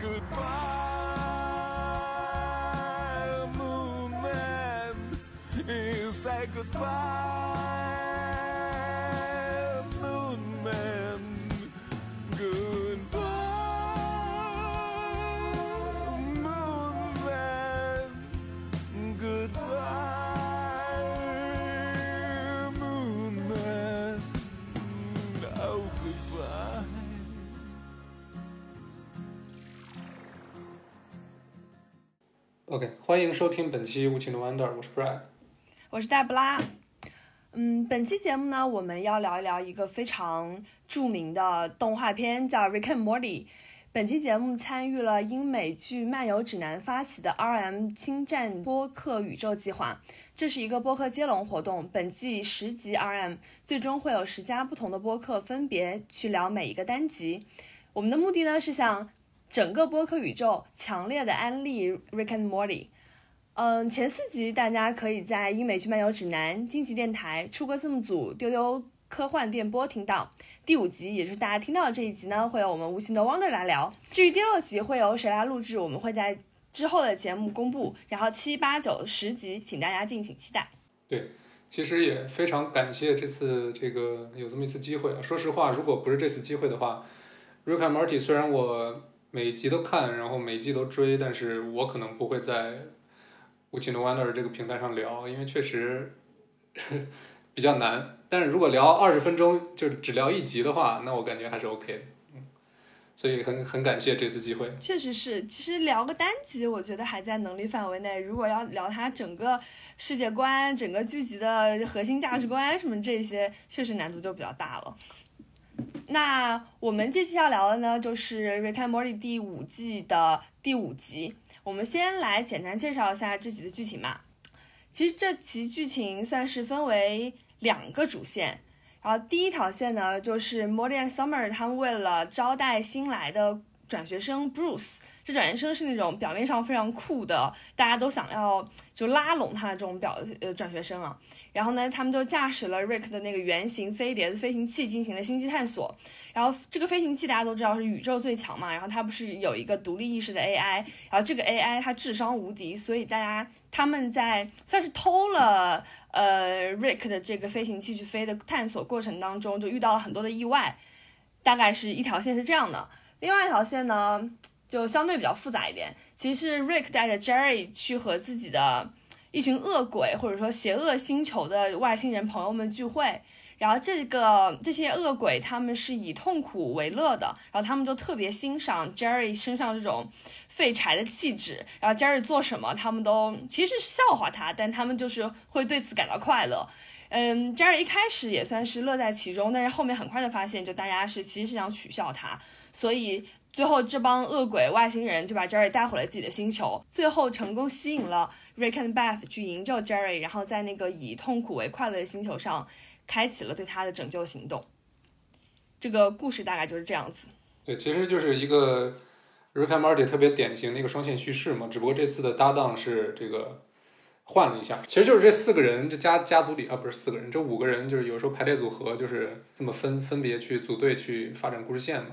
Goodbye, moon man. You say goodbye, 欢迎收听本期《无情的 Wonder》，我是 Brad。我是黛布拉。嗯，本期节目呢，我们要聊一聊一个非常著名的动画片，叫《Rick and Morty》。本期节目参与了英美剧《漫游指南》发起的 RM 侵占播客宇宙计划，这是一个播客接龙活动。本季十集 RM，最终会有十家不同的播客分别去聊每一个单集。我们的目的呢，是向整个播客宇宙强烈的安利《Rick and Morty》。嗯，前四集大家可以在英美剧漫游指南、荆棘电台、出国字幕组、丢丢科幻电波听到。第五集，也就是大家听到的这一集呢，会有我们无形的 Wonder 来聊。至于第六集会由谁来录制，我们会在之后的节目公布。然后七八九十集，请大家敬请期待。对，其实也非常感谢这次这个有这么一次机会啊。说实话，如果不是这次机会的话，《Rick and Morty》虽然我每集都看，然后每集都追，但是我可能不会在无情的 Wonder 这个平台上聊，因为确实 比较难。但是如果聊二十分钟，就是只聊一集的话，那我感觉还是 OK 的。嗯，所以很很感谢这次机会。确实是，其实聊个单集，我觉得还在能力范围内。如果要聊它整个世界观、整个剧集的核心价值观什么这些，确实难度就比较大了。那我们这期要聊的呢，就是《Rick and Morty》第五季的第五集。我们先来简单介绍一下这集的剧情嘛。其实这集剧情算是分为两个主线，然后第一条线呢，就是 Morty and Summer 他们为了招待新来的转学生 Bruce，转学生是那种表面上非常酷的，大家都想要就拉拢他的这种表呃转学生啊。然后呢，他们就驾驶了 Rick 的那个圆形飞碟飞行器进行了星际探索。然后这个飞行器大家都知道是宇宙最强嘛，然后它不是有一个独立意识的 AI，然后这个 AI 它智商无敌，所以大家他们在算是偷了呃 Rick 的这个飞行器去飞的探索过程当中，就遇到了很多的意外。大概是一条线是这样的，另外一条线呢就相对比较复杂一点，其实是 Rick 带着 Jerry 去和自己的一群恶鬼或者说邪恶星球的外星人朋友们聚会。然后这个这些恶鬼他们是以痛苦为乐的，然后他们就特别欣赏 Jerry 身上这种废柴的气质，然后 Jerry 做什么他们都其实是笑话他，但他们就是会对此感到快乐。嗯，Jerry 一开始也算是乐在其中，但是后面很快就发现，就大家是其实是想取笑他，所以最后这帮恶鬼外星人就把 Jerry 带回了自己的星球，最后成功吸引了 Rick and Beth 去营救 Jerry，然后在那个以痛苦为快乐的星球上。开启了对他的拯救行动。这个故事大概就是这样子。对，其实就是一个 Rick and Morty 特别典型的一个双线叙事嘛，只不过这次的搭档是这个换了一下。其实就是这四个人，这家家族里啊，不是四个人，这五个人就是有时候排列组合就是这么分分别去组队去发展故事线嘛。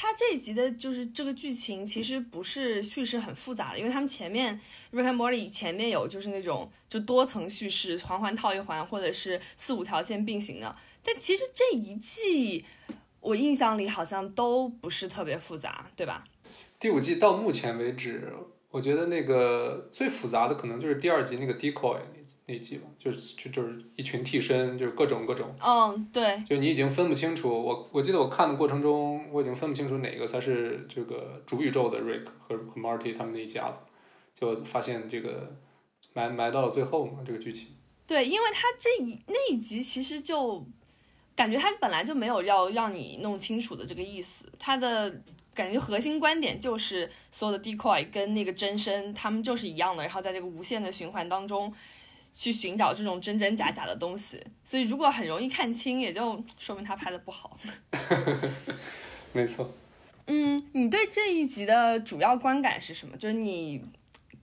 他这一集的就是这个剧情其实不是叙事很复杂的，因为他们前面 Rick and Morty 前面有就是那种就多层叙事，环环套一环，或者是四五条线并行的。但其实这一季我印象里好像都不是特别复杂，对吧？第五季到目前为止，我觉得那个最复杂的可能就是第二集那个 Decoy 那那集吧，就是就就是一群替身，就是各种各种。嗯，对。就你已经分不清楚，我我记得我看的过程中，我已经分不清楚哪个才是这个主宇宙的 Rick 和和 Marty 他们那一家子，就发现这个埋埋到了最后嘛，这个剧情。对，因为他这一那一集其实就感觉他本来就没有要让你弄清楚的这个意思，他的感觉核心观点就是所有的 decoy 跟那个真身他们就是一样的，然后在这个无限的循环当中去寻找这种真真假假的东西，所以如果很容易看清，也就说明他拍的不好。没错。嗯，你对这一集的主要观感是什么？就是你，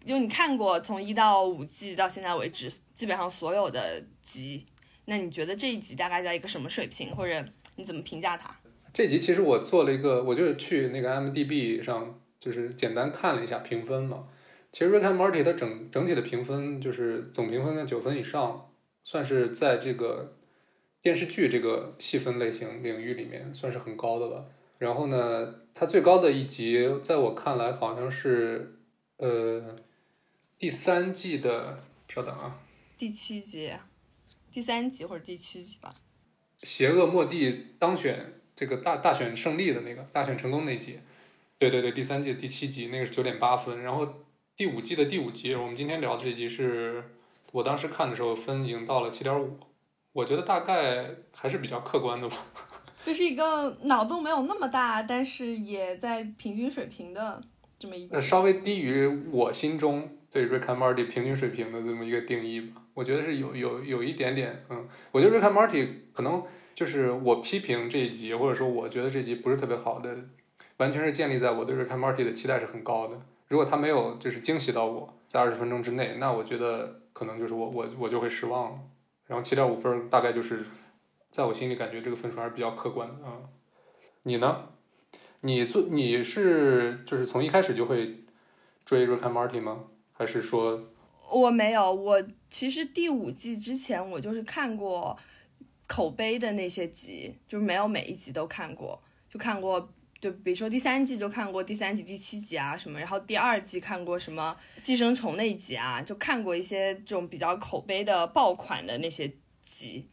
就你看过从一到五季到现在为止，基本上所有的集，那你觉得这一集大概在一个什么水平，或者你怎么评价它？这集其实我做了一个，我就是去那个 m d b 上就是简单看了一下评分嘛。其实《Rick and Morty》它整整体的评分就是总评分在九分以上，算是在这个电视剧这个细分类型领域里面算是很高的了。然后呢，它最高的一集在我看来好像是呃第三季的，稍等啊，第七集，第三集或者第七集吧。邪恶末地当选这个大大选胜利的那个大选成功那集，对对对，第三季第七集那个是九点八分，然后第五季的第五集，我们今天聊的这集是我当时看的时候分已经到了七点五，我觉得大概还是比较客观的吧。就是一个脑洞没有那么大，但是也在平均水平的这么一个。呃，稍微低于我心中对 Rick and Morty 平均水平的这么一个定义吧。我觉得是有有有一点点，嗯，我觉得 Rick and Morty 可能就是我批评这一集，或者说我觉得这集不是特别好的，完全是建立在我对 Rick and Morty 的期待是很高的。如果他没有就是惊喜到我在二十分钟之内，那我觉得可能就是我我我就会失望了。然后七点五分大概就是在我心里感觉这个分数还是比较客观的啊。你呢？你做你是就是从一开始就会追 Rick and Morty 吗？还是说我没有，我其实第五季之前我就是看过口碑的那些集，就是没有每一集都看过，就看过，就比如说第三季就看过第三集第七集啊什么，然后第二季看过什么寄生虫那一集啊，就看过一些这种比较口碑的爆款的那些集，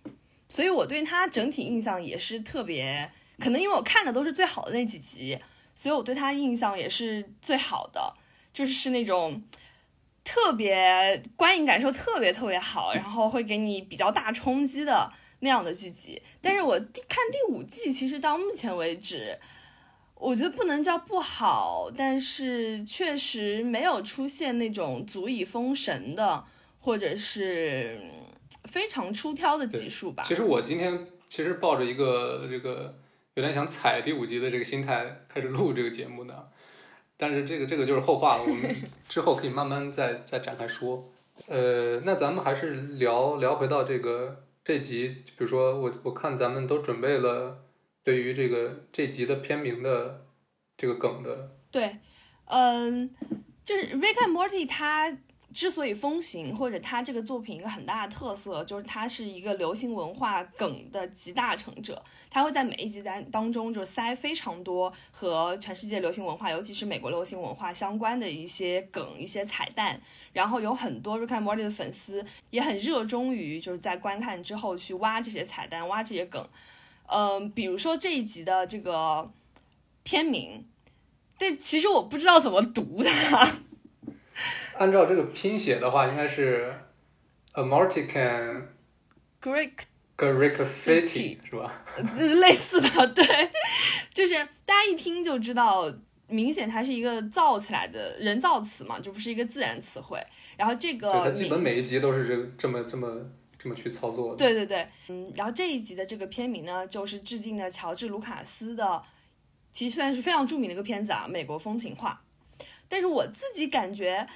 所以我对它整体印象也是特别，可能因为我看的都是最好的那几集，所以我对它印象也是最好的，就是是那种。特别观影感受特别特别好，然后会给你比较大冲击的那样的剧集。但是我第看第五季，其实到目前为止，我觉得不能叫不好，但是确实没有出现那种足以封神的，或者是非常出挑的集数吧。其实我今天其实抱着一个这个有点想踩第五集的这个心态开始录这个节目的。但是这个这个就是后话了，我们 之后可以慢慢再再展开说。呃，那咱们还是聊聊回到这个这集，比如说我我看咱们都准备了对于这个这集的片名的这个梗的。对，嗯，就是 Rick and Morty 它。之所以风行，或者它这个作品一个很大的特色，就是它是一个流行文化梗的集大成者。它会在每一集当当中就塞非常多和全世界流行文化，尤其是美国流行文化相关的一些梗、一些彩蛋。然后有很多 Rick and Morty 的粉丝也很热衷于就是在观看之后去挖这些彩蛋、挖这些梗。嗯，比如说这一集的这个片名，但其实我不知道怎么读它。按照这个拼写的话，应该是 American Greek Greek Fifty 是吧？类似的，对，就是大家一听就知道，明显它是一个造起来的人造词嘛，就不是一个自然词汇。然后这个，它基本每一集都是这这么这么这么去操作的。对对对，嗯，然后这一集的这个片名呢，就是致敬的乔治卢卡斯的，其实算是非常著名的一个片子啊，《美国风情画》。但是我自己感觉。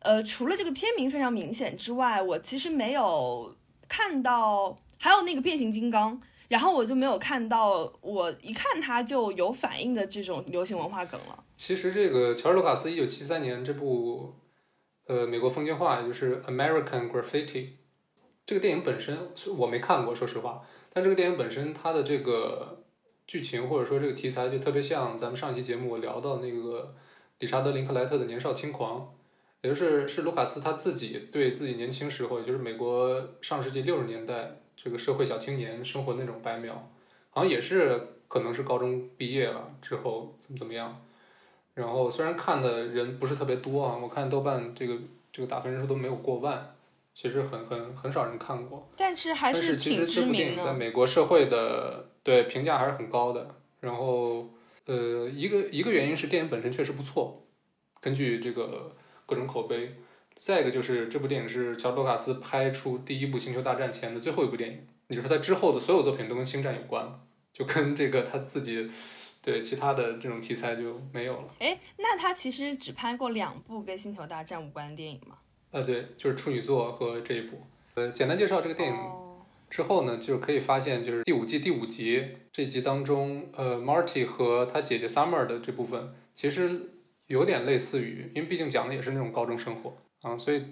呃，除了这个片名非常明显之外，我其实没有看到还有那个变形金刚，然后我就没有看到我一看它就有反应的这种流行文化梗了。其实这个乔治卢卡斯一九七三年这部呃美国风景画，也就是 American Graffiti 这个电影本身我没看过，说实话，但这个电影本身它的这个剧情或者说这个题材就特别像咱们上一期节目聊到那个理查德林克莱特的年少轻狂。也就是是卢卡斯他自己对自己年轻时候，也就是美国上世纪六十年代这个社会小青年生活那种白描，好像也是可能是高中毕业了之后怎么怎么样，然后虽然看的人不是特别多啊，我看豆瓣这个这个打分人数都没有过万，其实很很很少人看过，但是还是挺知名的。其实这部电影在美国社会的对评价还是很高的，然后呃一个一个原因是电影本身确实不错，根据这个。各种口碑，再一个就是这部电影是乔·卢卡斯拍出第一部《星球大战》前的最后一部电影，也就是他之后的所有作品都跟星战有关，就跟这个他自己对其他的这种题材就没有了。哎，那他其实只拍过两部跟《星球大战》无关的电影吗？啊，对，就是处女座和这一部。呃，简单介绍这个电影之后呢，就可以发现，就是第五季第五集这集当中，呃，Marty 和他姐姐 Summer 的这部分，其实。有点类似于，因为毕竟讲的也是那种高中生活啊，所以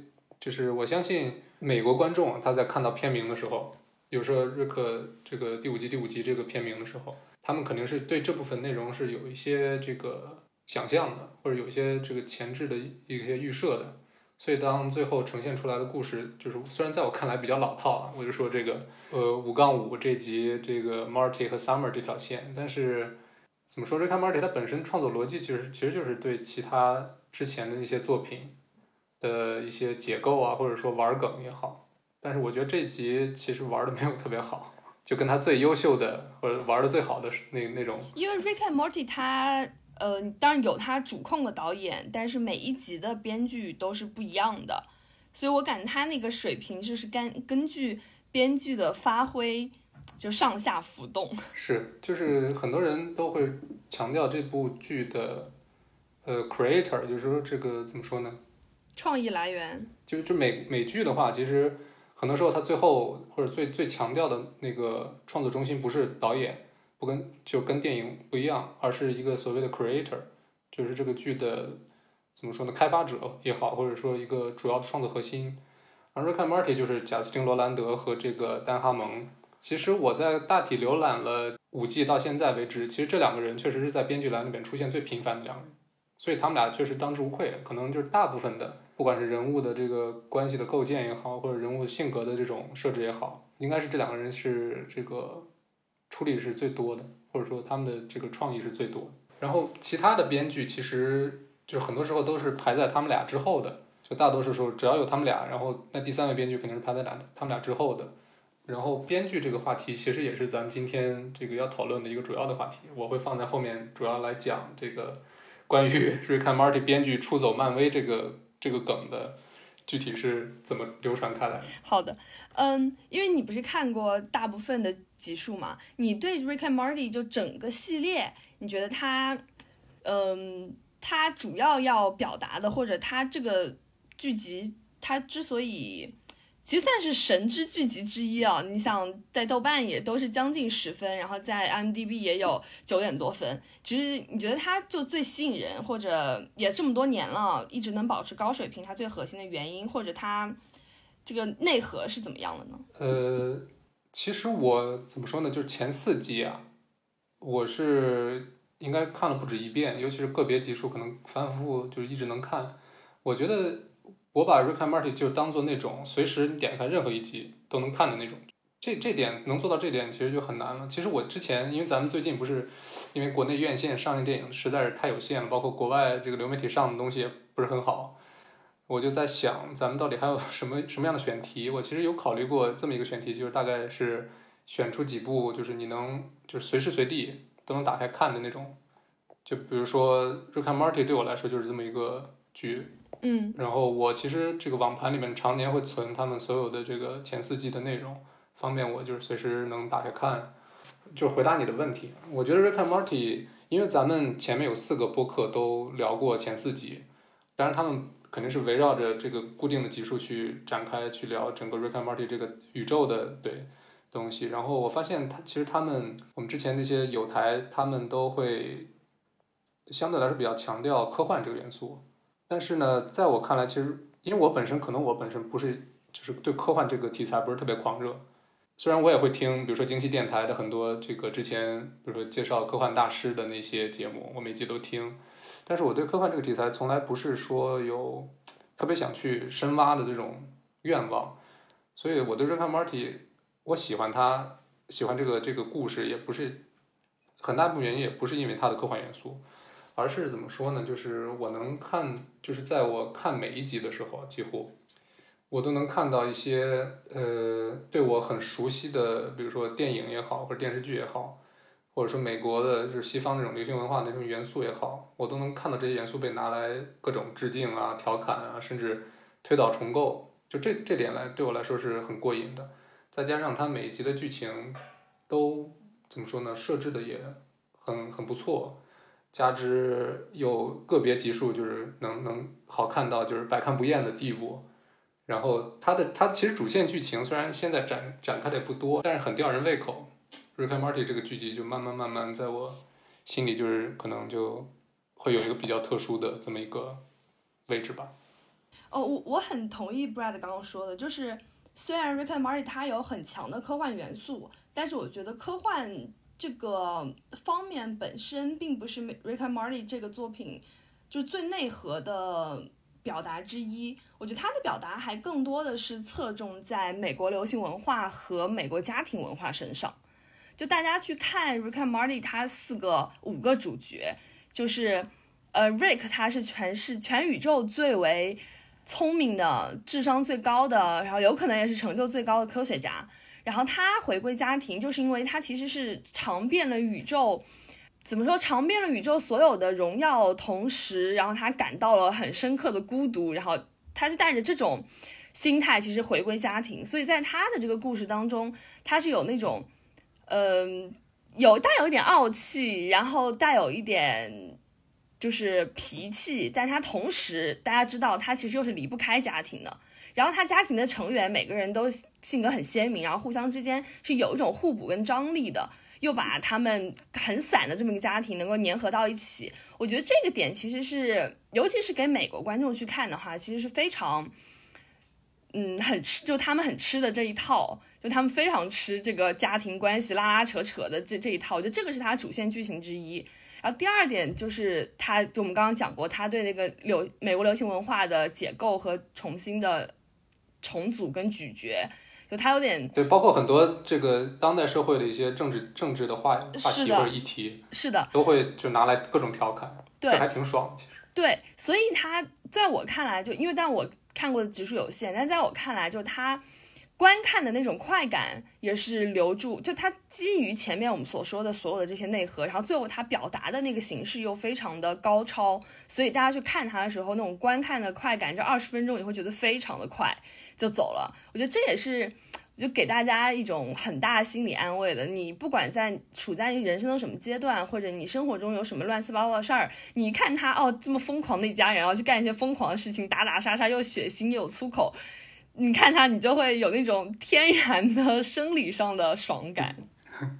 就是我相信美国观众啊他在看到片名的时候，有时候瑞克这个第五季第五集这个片名的时候，他们肯定是对这部分内容是有一些这个想象的，或者有一些这个前置的一些预设的。所以当最后呈现出来的故事，就是虽然在我看来比较老套啊，我就说这个呃五杠五这集这个 Marty 和 Summer 这条线，但是怎么说这看 Marty 他本身创作逻辑其实其实就是对其他之前的一些作品的一些结构啊，或者说玩梗也好，但是我觉得这集其实玩的没有特别好，就跟他最优秀的或者玩的最好的那那种因为 Rick and Morty 他呃，当然有他主控的导演，但是每一集的编剧都是不一样的，所以我感觉他那个水平就是根根据编剧的发挥就上下浮动。是，就是很多人都会强调这部剧的呃 creator，就是说这个怎么说呢？创意来源，就就美美剧的话，其实很多时候他最后或者最最强调的那个创作中心不是导演，不跟就跟电影不一样，而是一个所谓的 creator，就是这个剧的怎么说呢？开发者也好，或者说一个主要的创作核心。而 Rick and Morty 就是贾斯汀罗兰德和这个丹哈蒙。其实我在大体浏览了五季到现在为止，其实这两个人确实是在编剧栏里面出现最频繁的两个人，所以他们俩确实当之无愧。可能就是大部分的，不管是人物的这个关系的构建也好，或者人物性格的这种设置也好，应该是这两个人是这个处理是最多的，或者说他们的这个创意是最多。然后其他的编剧其实就很多时候都是排在他们俩之后的，就大多数时候只要有他们俩，然后那第三位编剧肯定是排在俩他们俩之后的。然后编剧这个话题其实也是咱们今天这个要讨论的一个主要的话题，我会放在后面主要来讲这个关于 瑞克 Marty 编剧出走漫威这个这个梗的具体是怎么流传开来。好的，嗯，因为你不是看过大部分的集数嘛，你对 Rick and Morty 就整个系列，你觉得它，嗯，它主要要表达的，或者它这个剧集，它之所以其实算是神之剧集之一啊，你想在豆瓣也都是将近十分，然后在 m d b 也有九点多分。其实你觉得它就最吸引人，或者也这么多年了，一直能保持高水平，它最核心的原因，或者它这个内核是怎么样的呢？呃，其实我怎么说呢？就是前四季啊，我是应该看了不止一遍，尤其是个别集数，可能反反复复就是一直能看。我觉得我把 Rick and Morty 就当做那种随时你点开任何一集都能看的那种。这这点能做到这点，其实就很难了。其实我之前，因为咱们最近不是因为国内院线上映电影实在是太有限了，包括国外这个流媒体上的东西也不是很好，我就在想，咱们到底还有什么什么样的选题？我其实有考虑过这么一个选题，就是大概是选出几部，就是你能就是随时随地都能打开看的那种。就比如说《Rick and Morty》对我来说就是这么一个剧，嗯然后我其实这个网盘里面常年会存他们所有的这个前四季的内容，方便我就是随时能打开看。就是回答你的问题，我觉得《Rick and Morty》，因为咱们前面有四个播客都聊过前四集，当然他们肯定是围绕着这个固定的集数去展开去聊整个《Rick and Morty》这个宇宙的对东西。然后我发现他其实他们我们之前那些有台他们都会相对来说比较强调科幻这个元素，但是呢，在我看来，其实因为我本身可能我本身不是就是对科幻这个题材不是特别狂热，虽然我也会听，比如说惊奇电台的很多这个之前比如说介绍科幻大师的那些节目，我每集都听，但是我对科幻这个题材从来不是说有特别想去深挖的这种愿望，所以我对 Rick and Morty，我喜欢他，喜欢这个这个故事，也不是很大一部分原因也不是因为它的科幻元素。而是怎么说呢？就是我能看，就是在我看每一集的时候，几乎我都能看到一些呃对我很熟悉的，比如说电影也好，或者电视剧也好，或者说美国的就是西方那种流行文化那种元素也好，我都能看到这些元素被拿来各种致敬啊、调侃啊，甚至推倒重构。就这这点来对我来说是很过瘾的。再加上它每一集的剧情都怎么说呢？设置的也很很不错。加之有个别集数就是能能好看到就是百看不厌的地步，然后它的它其实主线剧情虽然现在展展开的也不多，但是很吊人胃口。Rick and Morty 这个剧集就慢慢慢慢在我心里就是可能就会有一个比较特殊的这么一个位置吧。哦，我我很同意 Brad 刚刚说的，就是虽然 Rick and Morty 它有很强的科幻元素，但是我觉得科幻这个方面本身并不是 Rick and Morty 这个作品就最内核的表达之一。我觉得它的表达还更多的是侧重在美国流行文化和美国家庭文化身上。就大家去看 Rick and Morty，它四个五个主角，就是呃 Rick 他是全是全宇宙最为聪明的、智商最高的，然后有可能也是成就最高的科学家。然后他回归家庭，就是因为他其实是尝遍了宇宙，怎么说尝遍了宇宙所有的荣耀，同时，然后他感到了很深刻的孤独，然后他是带着这种心态，其实回归家庭。所以在他的这个故事当中，他是有那种，嗯、有带有一点傲气，然后带有一点就是脾气，但他同时大家知道他其实又是离不开家庭的。然后他家庭的成员每个人都性格很鲜明，然后互相之间是有一种互补跟张力的，又把他们很散的这么一个家庭能够粘合到一起。我觉得这个点其实是，尤其是给美国观众去看的话，其实是非常，嗯，很吃，就他们很吃的这一套，就他们非常吃这个家庭关系拉拉扯扯的这这一套，我觉得这个是他主线剧情之一。然后第二点就是他，就我们刚刚讲过，他对那个流美国流行文化的解构和重新的重组跟咀嚼，就他有点对，包括很多这个当代社会的一些政治政治的话话题或者议题，是的，都会就拿来各种调侃，对这还挺爽。其实，对，所以他在我看来就，因为但我看过的集数有限，但在我看来，就他观看的那种快感也是留住，就他基于前面我们所说的所有的这些内核，然后最后他表达的那个形式又非常的高超，所以大家去看他的时候，那种观看的快感，这二十分钟你会觉得非常的快就走了。我觉得这也是。就给大家一种很大心理安慰的，你不管在处在人生的什么阶段，或者你生活中有什么乱七八糟的事儿，你看他哦这么疯狂的一家人，然后去干一些疯狂的事情，打打杀杀又血腥又有粗口，你看他你就会有那种天然的生理上的爽感。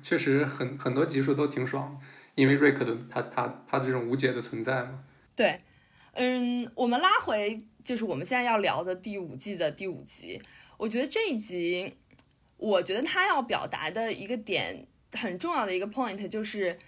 确实很很多集数都挺爽，因为瑞克的他他他这种无解的存在嘛。对，嗯，我们拉回就是我们现在要聊的第五季的第五集，我觉得这一集，我觉得他要表达的一个点很重要的一个 point 就是。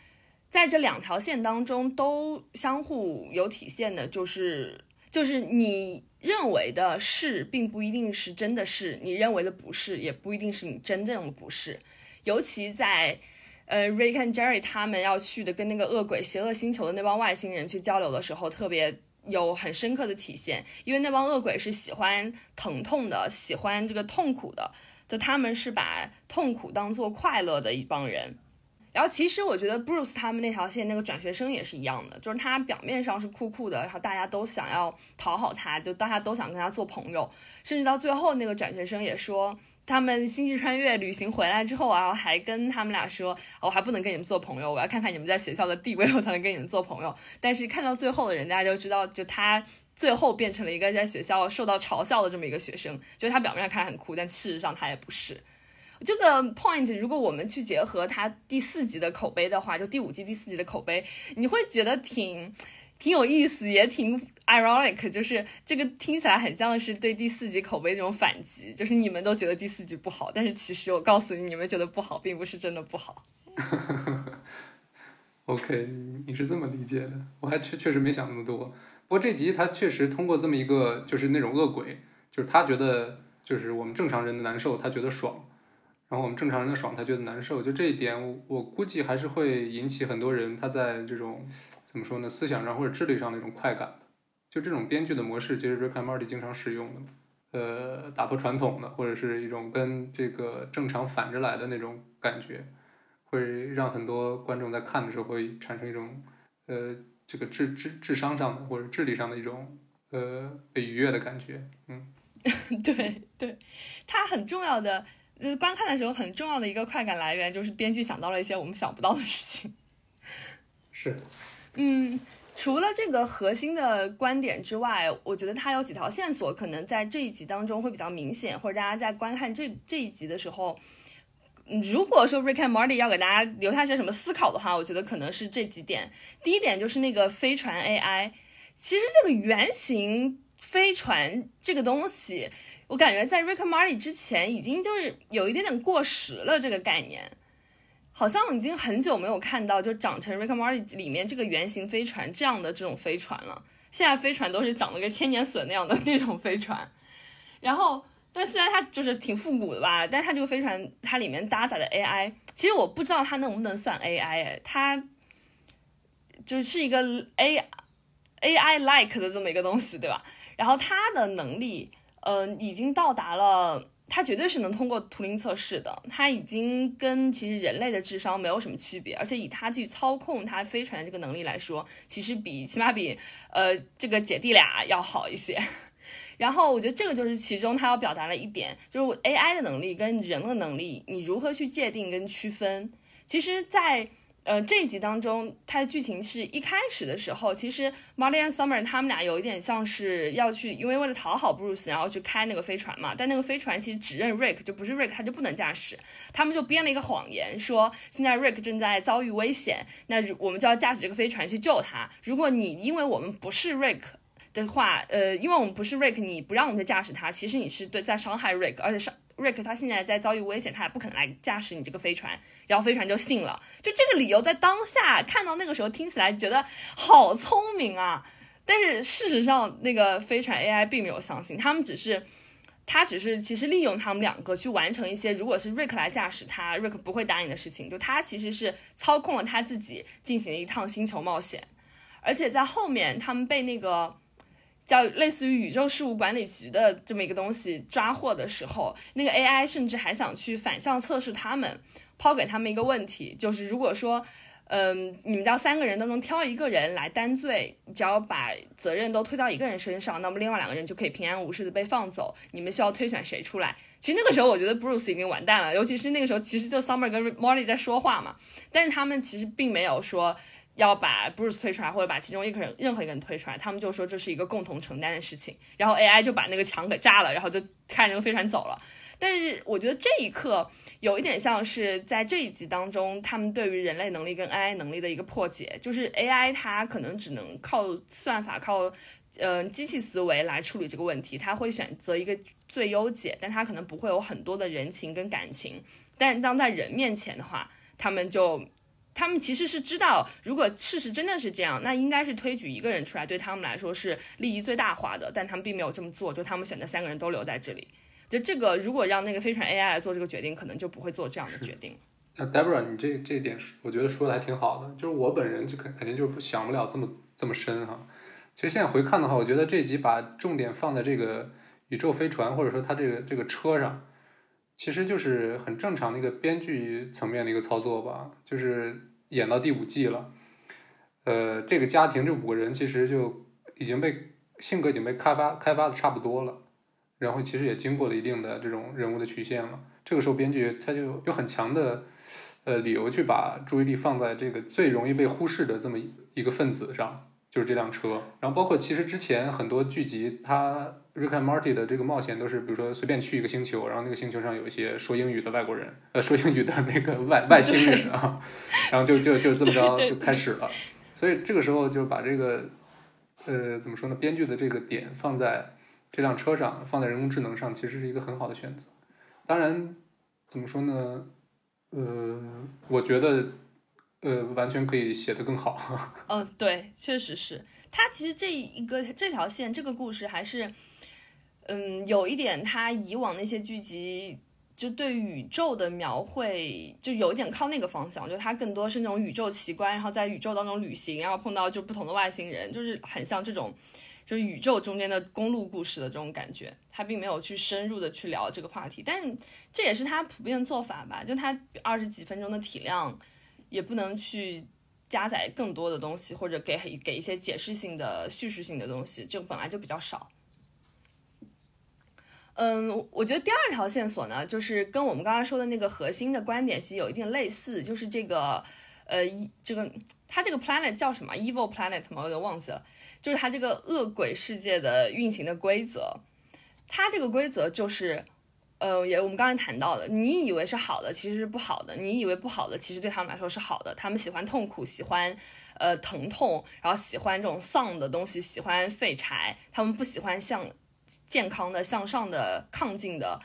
在这两条线当中，都相互有体现的，就是就是你认为的是，并不一定是真的是；你认为的不是，也不一定是你真正的不是。尤其在呃，Rick and Jerry 他们要去的跟那个恶鬼邪恶星球的那帮外星人去交流的时候，特别有很深刻的体现。因为那帮恶鬼是喜欢疼痛的，喜欢这个痛苦的，就他们是把痛苦当做快乐的一帮人。然后其实我觉得 Bruce 他们那条线那个转学生也是一样的，就是他表面上是酷酷的，然后大家都想要讨好他，就大家都想跟他做朋友，甚至到最后那个转学生也说，他们星际穿越旅行回来之后啊，还跟他们俩说，我还不能跟你们做朋友，我要看看你们在学校的地位，我才能跟你们做朋友。但是看到最后的人，家就知道，就他最后变成了一个在学校受到嘲笑的这么一个学生，就是他表面上看很酷，但事实上他也不是。这个 point，如果我们去结合他第四集的口碑的话，就第五季第四集的口碑，你会觉得挺挺有意思，也挺 ironic，就是这个听起来很像是对第四集口碑这种反击，就是你们都觉得第四集不好，但是其实我告诉你，你们觉得不好，并不是真的不好。OK，你是这么理解的，我还确确实没想那么多。不过这集他确实通过这么一个，就是那种恶鬼，就是他觉得就是我们正常人的难受，他觉得爽，然后我们正常人的爽，他觉得难受。就这一点，我估计还是会引起很多人他在这种怎么说呢，思想上或者智力上的一种快感。就这种编剧的模式，其实 Rick and Morty 经常使用的，呃，打破传统的，或者是一种跟这个正常反着来的那种感觉。会让很多观众在看的时候会产生一种，呃，这个智智智商上的或者智力上的一种，呃，被愉悦的感觉。嗯，对对，它很重要的，就是观看的时候很重要的一个快感来源，就是编剧想到了一些我们想不到的事情。是，嗯，除了这个核心的观点之外，我觉得它有几条线索，可能在这一集当中会比较明显，或者大家在观看这这一集的时候，如果说 Rick and Morty 要给大家留下些什么思考的话，我觉得可能是这几点。第一点就是那个飞船 AI，其实这个原型飞船这个东西，我感觉在 Rick and Morty 之前已经就是有一点点过时了，这个概念。好像已经很久没有看到就长成 Rick and Morty 里面这个原型飞船这样的这种飞船了。现在飞船都是长得跟千年隼那样的那种飞船，然后，但虽然它就是挺复古的吧，但它这个飞船它里面搭载的 AI，其实我不知道它能不能算 AI 哎，它就是一个 A AI like 的这么一个东西，对吧？然后它的能力，嗯、已经到达了。它绝对是能通过图灵测试的，它已经跟其实人类的智商没有什么区别，而且以它去操控它飞船的这个能力来说，其实比起码比呃这个姐弟俩要好一些。然后我觉得这个就是其中它要表达的一点，就是 AI 的能力跟人的能力，你如何去界定跟区分？其实，在呃，这一集当中，它的剧情是一开始的时候，其实 Marley 和 Summer 他们俩有一点像是要去，因为为了讨好 Bruce，然后去开那个飞船嘛。但那个飞船其实只认 Rick，就不是 Rick，他就不能驾驶。他们就编了一个谎言，说现在 Rick 正在遭遇危险，那我们就要驾驶这个飞船去救他。如果你因为我们不是 Rick 的话，呃，因为我们不是 Rick，你不让我们去驾驶它，其实你是对在伤害 Rick，而且伤 Rick 他现在在遭遇危险，他也不可能来驾驶你这个飞船。然后飞船就信了，就这个理由在当下看到那个时候听起来觉得好聪明啊，但是事实上那个飞船 AI 并没有相信，他们只是他只是其实利用他们两个去完成一些如果是 Rick 来驾驶他，Rick 不会答应的事情，就他其实是操控了他自己进行了一趟星球冒险，而且在后面他们被那个。叫类似于宇宙事务管理局的这么一个东西抓获的时候，那个 AI 甚至还想去反向测试他们，抛给他们一个问题，就是如果说，嗯，你们要三个人当中挑一个人来担罪，只要把责任都推到一个人身上，那么另外两个人就可以平安无事的被放走。你们需要推选谁出来？其实那个时候我觉得 Bruce 已经完蛋了，尤其是那个时候其实就 Summer 跟 Molly 在说话嘛，但是他们其实并没有说。要把 Bruce 推出来，或者把其中一个人任何一个人推出来，他们就说这是一个共同承担的事情。然后 AI 就把那个墙给炸了，然后就开着那个飞船走了。但是我觉得这一刻有一点像是在这一集当中，他们对于人类能力跟 AI 能力的一个破解，就是 AI 它可能只能靠算法、靠呃机器思维来处理这个问题，它会选择一个最优解，但它可能不会有很多的人情跟感情。但当在人面前的话，他们就。他们其实是知道，如果事实真的是这样，那应该是推举一个人出来，对他们来说是利益最大化的。但他们并没有这么做，就他们选择三个人都留在这里。就这个，如果让那个飞船 AI 来做这个决定，可能就不会做这样的决定。那 Debra，你这这点我觉得说的还挺好的。就是我本人就肯肯定就是想不了这么这么深哈。其实现在回看的话，我觉得这集把重点放在这个宇宙飞船或者说它这个这个车上，其实就是很正常的一个编剧层面的一个操作吧，就是。演到第五季了，呃，这个家庭这五个人其实就已经被性格已经被开发开发的差不多了，然后其实也经过了一定的这种人物的曲线了。这个时候编剧他就有很强的呃理由去把注意力放在这个最容易被忽视的这么一个分子上。就是这辆车，然后包括其实之前很多剧集，它 Rick and Morty 的这个冒险都是，比如说随便去一个星球，然后那个星球上有一些说英语的外国人，呃，说英语的那个外外星人啊，然后就就就这么着就开始了。所以这个时候就把这个，呃，怎么说呢？编剧的这个点放在这辆车上，放在人工智能上，其实是一个很好的选择。当然，怎么说呢？呃，我觉得。呃，完全可以写得更好。嗯，对，确实是。他其实这一个这条线，这个故事还是，嗯，有一点他以往那些剧集就对宇宙的描绘，就有一点靠那个方向，就他更多是那种宇宙奇观，然后在宇宙当中旅行，然后碰到就不同的外星人，就是很像这种，就是宇宙中间的公路故事的这种感觉。他并没有去深入的去聊这个话题，但这也是他普遍做法吧？就他二十几分钟的体量。也不能去加载更多的东西，或者给给一些解释性的、叙事性的东西，这本来就比较少。嗯，我觉得第二条线索呢，就是跟我们刚刚说的那个核心的观点其实有一定类似，就是这个呃，这个它这个 planet 叫什么？Evil Planet 吗？我有点忘记了。就是它这个恶鬼世界的运行的规则，它这个规则就是呃，也我们刚才谈到的，你以为是好的，其实是不好的；你以为不好的，其实对他们来说是好的。他们喜欢痛苦，喜欢呃疼痛，然后喜欢这种丧的东西，喜欢废柴。他们不喜欢向健康的、向上的、亢进的、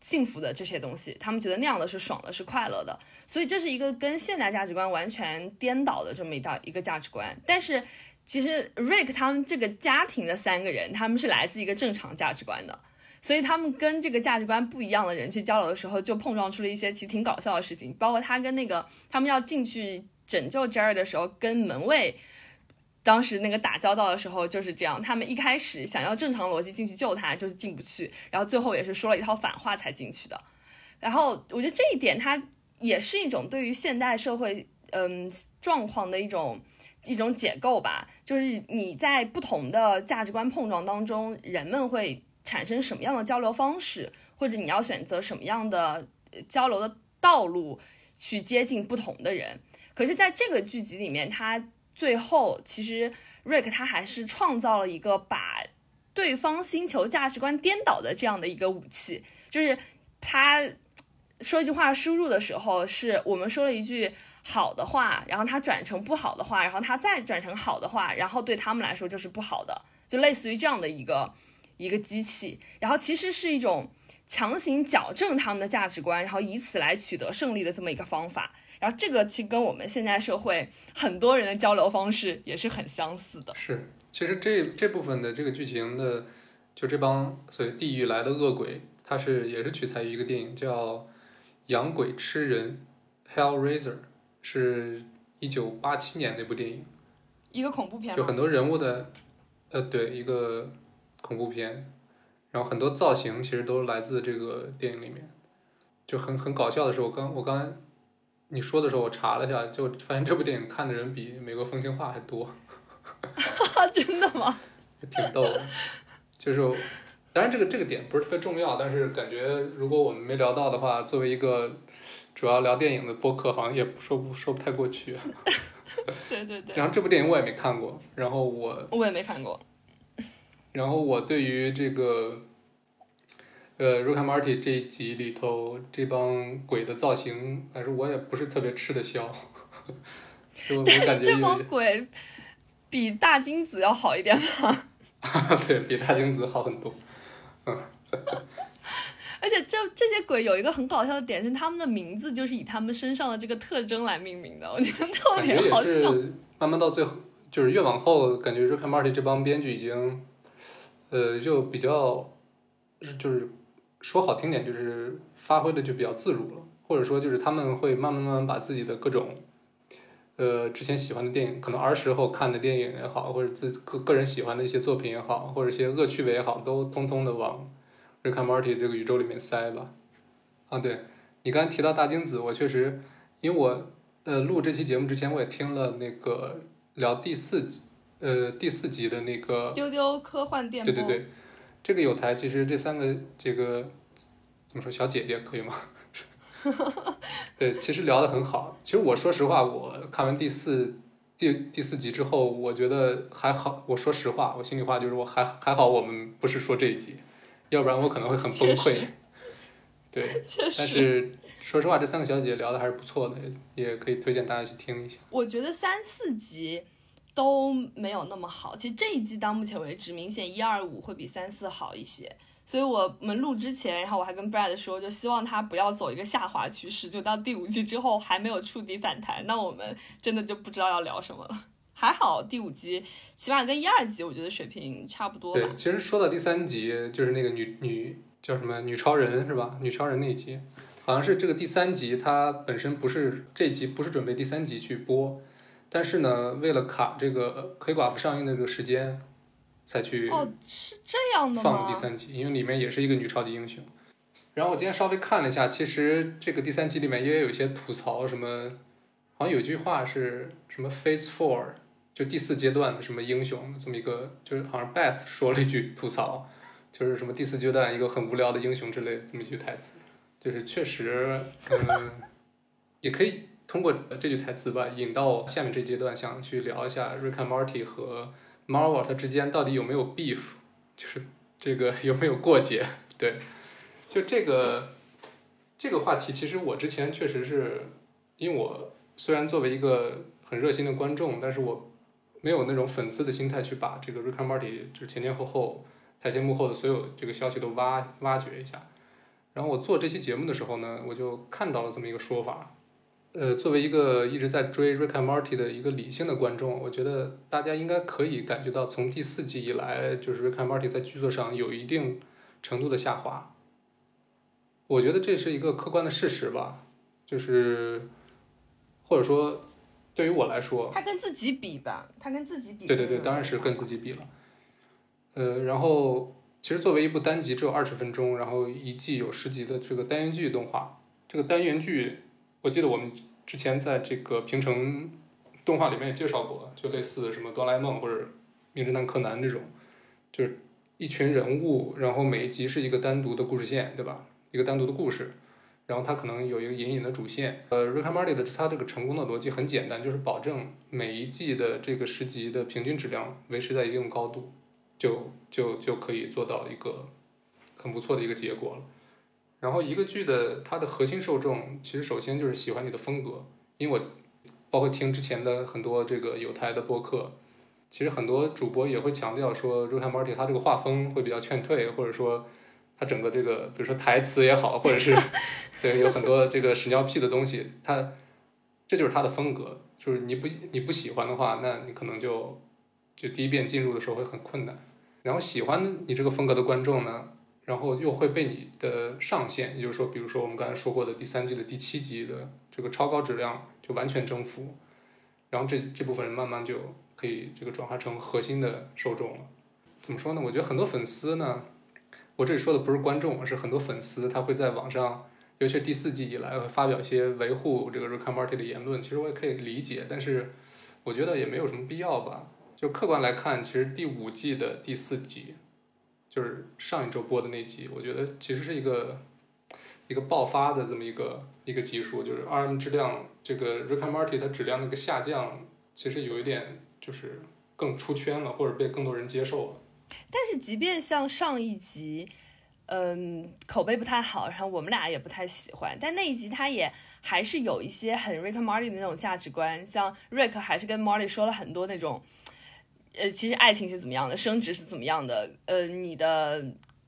幸福的这些东西。他们觉得那样的是爽的，是快乐的。所以这是一个跟现代价值观完全颠倒的这么一道一个价值观。但是其实 Rick 他们这个家庭的三个人，他们是来自一个正常价值观的。所以他们跟这个价值观不一样的人去交流的时候，就碰撞出了一些其实挺搞笑的事情。包括他跟那个他们要进去拯救 Jerry 的时候，跟门卫当时那个打交道的时候就是这样。他们一开始想要正常逻辑进去救他，就是进不去，然后最后也是说了一套反话才进去的。然后我觉得这一点，它也是一种对于现代社会嗯状况的一种一种解构吧。就是你在不同的价值观碰撞当中，人们会。产生什么样的交流方式，或者你要选择什么样的交流的道路去接近不同的人？可是，在这个剧集里面，他最后其实 Rick 他还是创造了一个把对方星球价值观颠倒的这样的一个武器，就是他说一句话输入的时候，是我们说了一句好的话，然后他转成不好的话，然后他再转成好的话，然后对他们来说就是不好的，就类似于这样的一个。一个机器，然后其实是一种强行矫正他们的价值观，然后以此来取得胜利的这么一个方法。然后这个其实跟我们现在社会很多人的交流方式也是很相似的。是，其实这这部分的这个剧情的，就这帮所谓地狱来的恶鬼，它是也是取材于一个电影叫《养鬼吃人》（Hellraiser），是一九八七年那部电影，一个恐怖片，就很多人物的，呃，对，一个。恐怖片，然后很多造型其实都来自这个电影里面，就很很搞笑的是，我刚我刚你说的时候，我查了一下，就发现这部电影看的人比《美国风情画》还多。真的吗？挺逗的，就是，当然这个这个点不是特别重要，但是感觉如果我们没聊到的话，作为一个主要聊电影的播客，好像也说不说不太过去。对对对。然后这部电影我也没看过，然后我我也没看过。然后我对于这个，呃，《Rick and Morty》这一集里头这帮鬼的造型，但是我也不是特别吃得消，就我感觉这帮鬼比大金子要好一点吗？对比大金子好很多，嗯。而且这这些鬼有一个很搞笑的点是，他们的名字就是以他们身上的这个特征来命名的，我觉得特别好笑。慢慢到最后，就是越往后，感觉《Rick and Morty》这帮编剧已经。呃，就比较，就是说好听点，就是发挥的就比较自如了，或者说就是他们会慢慢慢慢把自己的各种，呃，之前喜欢的电影，可能儿时候看的电影也好，或者自个个人喜欢的一些作品也好，或者一些恶趣味也好，都通通的往《Rick and Morty》这个宇宙里面塞吧。啊，对你刚才提到大精子，我确实，因为我呃录这期节目之前，我也听了那个聊第四集。呃，第四集的那个丢丢科幻电波，对对对，这个有台其实这三个这个怎么说小姐姐可以吗？对，其实聊的很好。其实我说实话，我看完第四第第四集之后，我觉得还好。我说实话，我心里话就是我还还好，我们不是说这一集，要不然我可能会很崩溃。对，但是说实话，这三个小姐姐聊的还是不错的，也可以推荐大家去听一下。我觉得三四集。都没有那么好。其实这一季到目前为止，明显一二五会比三四好一些。所以我们录之前，然后我还跟 Brad 说，就希望他不要走一个下滑趋势，就到第五季之后还没有触底反弹，那我们真的就不知道要聊什么了。还好第五集起码跟一二集我觉得水平差不多。对，其实说到第三集，就是那个女女叫什么女超人是吧？女超人那一集，好像是这个第三集，它本身不是这集不是准备第三集去播。但是呢，为了卡这个黑寡妇上映的这个时间，才去哦，是这样的放第三集，因为里面也是一个女超级英雄。然后我今天稍微看了一下，其实这个第三集里面也有一些吐槽，什么好像有句话是什么 Phase Four，就第四阶段的什么英雄这么一个，就是好像 Beth 说了一句吐槽，就是什么第四阶段一个很无聊的英雄之类这么一句台词，就是确实，嗯，也可以。通过这句台词吧，引到下面这阶段，想去聊一下 Rick and Morty 和 Marvel 它之间到底有没有 beef，就是这个 有没有过节？对，就这个这个话题，其实我之前确实是因为我虽然作为一个很热心的观众，但是我没有那种粉丝的心态去把这个 Rick and Morty 就是前前后后台前幕后的所有这个消息都挖挖掘一下。然后我做这期节目的时候呢，我就看到了这么一个说法。呃，作为一个一直在追 Rick and Morty 的一个理性的观众，我觉得大家应该可以感觉到，从第四季以来，就是 Rick and Morty 在剧作上有一定程度的下滑。我觉得这是一个客观的事实吧，就是或者说对于我来说，他跟自己比吧，他跟自己比。对对对，当然是跟自己比了。呃，然后其实作为一部单集只有二十分钟，然后一季有十集的这个单元剧动画，这个单元剧，我记得我们之前在这个平成动画里面也介绍过，就类似什么哆啦 A 梦或者名侦探柯南这种，就是一群人物，然后每一集是一个单独的故事线，对吧？一个单独的故事，然后它可能有一个隐隐的主线。呃，Rick and Morty 的它这个成功的逻辑很简单，就是保证每一季的这个十集的平均质量维持在一定高度，就就就可以做到一个很不错的一个结果了。然后一个剧的它的核心受众，其实首先就是喜欢你的风格，因为我包括听之前的很多这个有台的播客，其实很多主播也会强调说，Rick and Morty 它这个画风会比较劝退，或者说。它整个这个，比如说台词也好，或者是对有很多这个屎尿屁的东西，它这就是它的风格。就是你不你不喜欢的话，那你可能就就第一遍进入的时候会很困难。然后喜欢你这个风格的观众呢，然后又会被你的上限，也就是说，比如说我们刚才说过的第三季的第七集的这个超高质量就完全征服。然后这这部分人慢慢就可以这个转化成核心的受众了。怎么说呢？我觉得很多粉丝呢。我这里说的不是观众，是很多粉丝，他会在网上，尤其是第四季以来，会发表一些维护这个 Rick and Morty 的言论。其实我也可以理解，但是我觉得也没有什么必要吧。就客观来看，其实第五季的第四集，就是上一周播的那集，我觉得其实是一个一个爆发的这么一个一个集数，就是 RM 质量这个 Rick and Marty 它质量那个下降，其实有一点就是更出圈了，或者被更多人接受了。但是，即便像上一集，嗯，口碑不太好，然后我们俩也不太喜欢，但那一集他也还是有一些很 Rick and Marty 的那种价值观，像 Rick 还是跟 Marty 说了很多那种，呃，其实爱情是怎么样的，生殖是怎么样的，呃，你的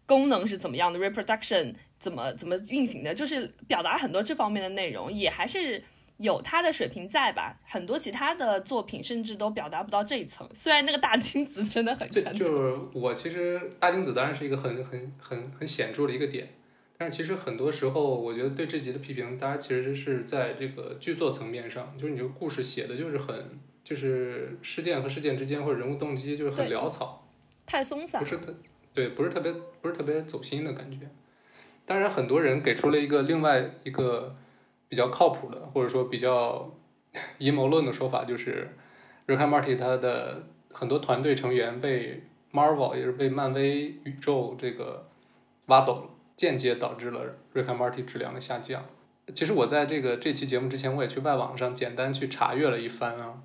功能是怎么样的，reproduction 怎么怎么运行的，就是表达很多这方面的内容，也还是。有他的水平在吧？很多其他的作品甚至都表达不到这一层。虽然那个大金子真的很传统。就是我其实大金子当然是一个很很很很显著的一个点，但是其实很多时候我觉得对这集的批评，大家其实是在这个剧作层面上，就是你这个故事写的就是很就是事件和事件之间或者人物动机就是很潦草，太松散，不是特对，不是特别不是特别走心的感觉。当然，很多人给出了一个另外一个。比较靠谱的，或者说比较 阴谋论的说法，就是《Rick and Morty》它的很多团队成员被 Marvel 也是被漫威宇宙这个挖走了，间接导致了《Rick and Morty》质量的下降。其实我在这个这期节目之前，我也去外网上简单去查阅了一番啊，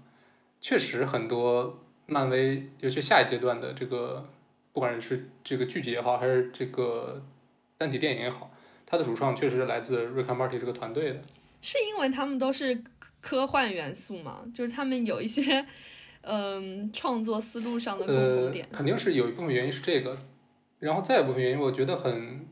确实很多漫威，尤其下一阶段的这个，不管是这个剧集也好，还是这个单体电影也好，它的主创确实是来自《Rick and Morty》这个团队的。是因为他们都是科幻元素吗？就是他们有一些，嗯，创作思路上的共同点。肯定是有一部分原因是这个，然后再一部分原因，我觉得很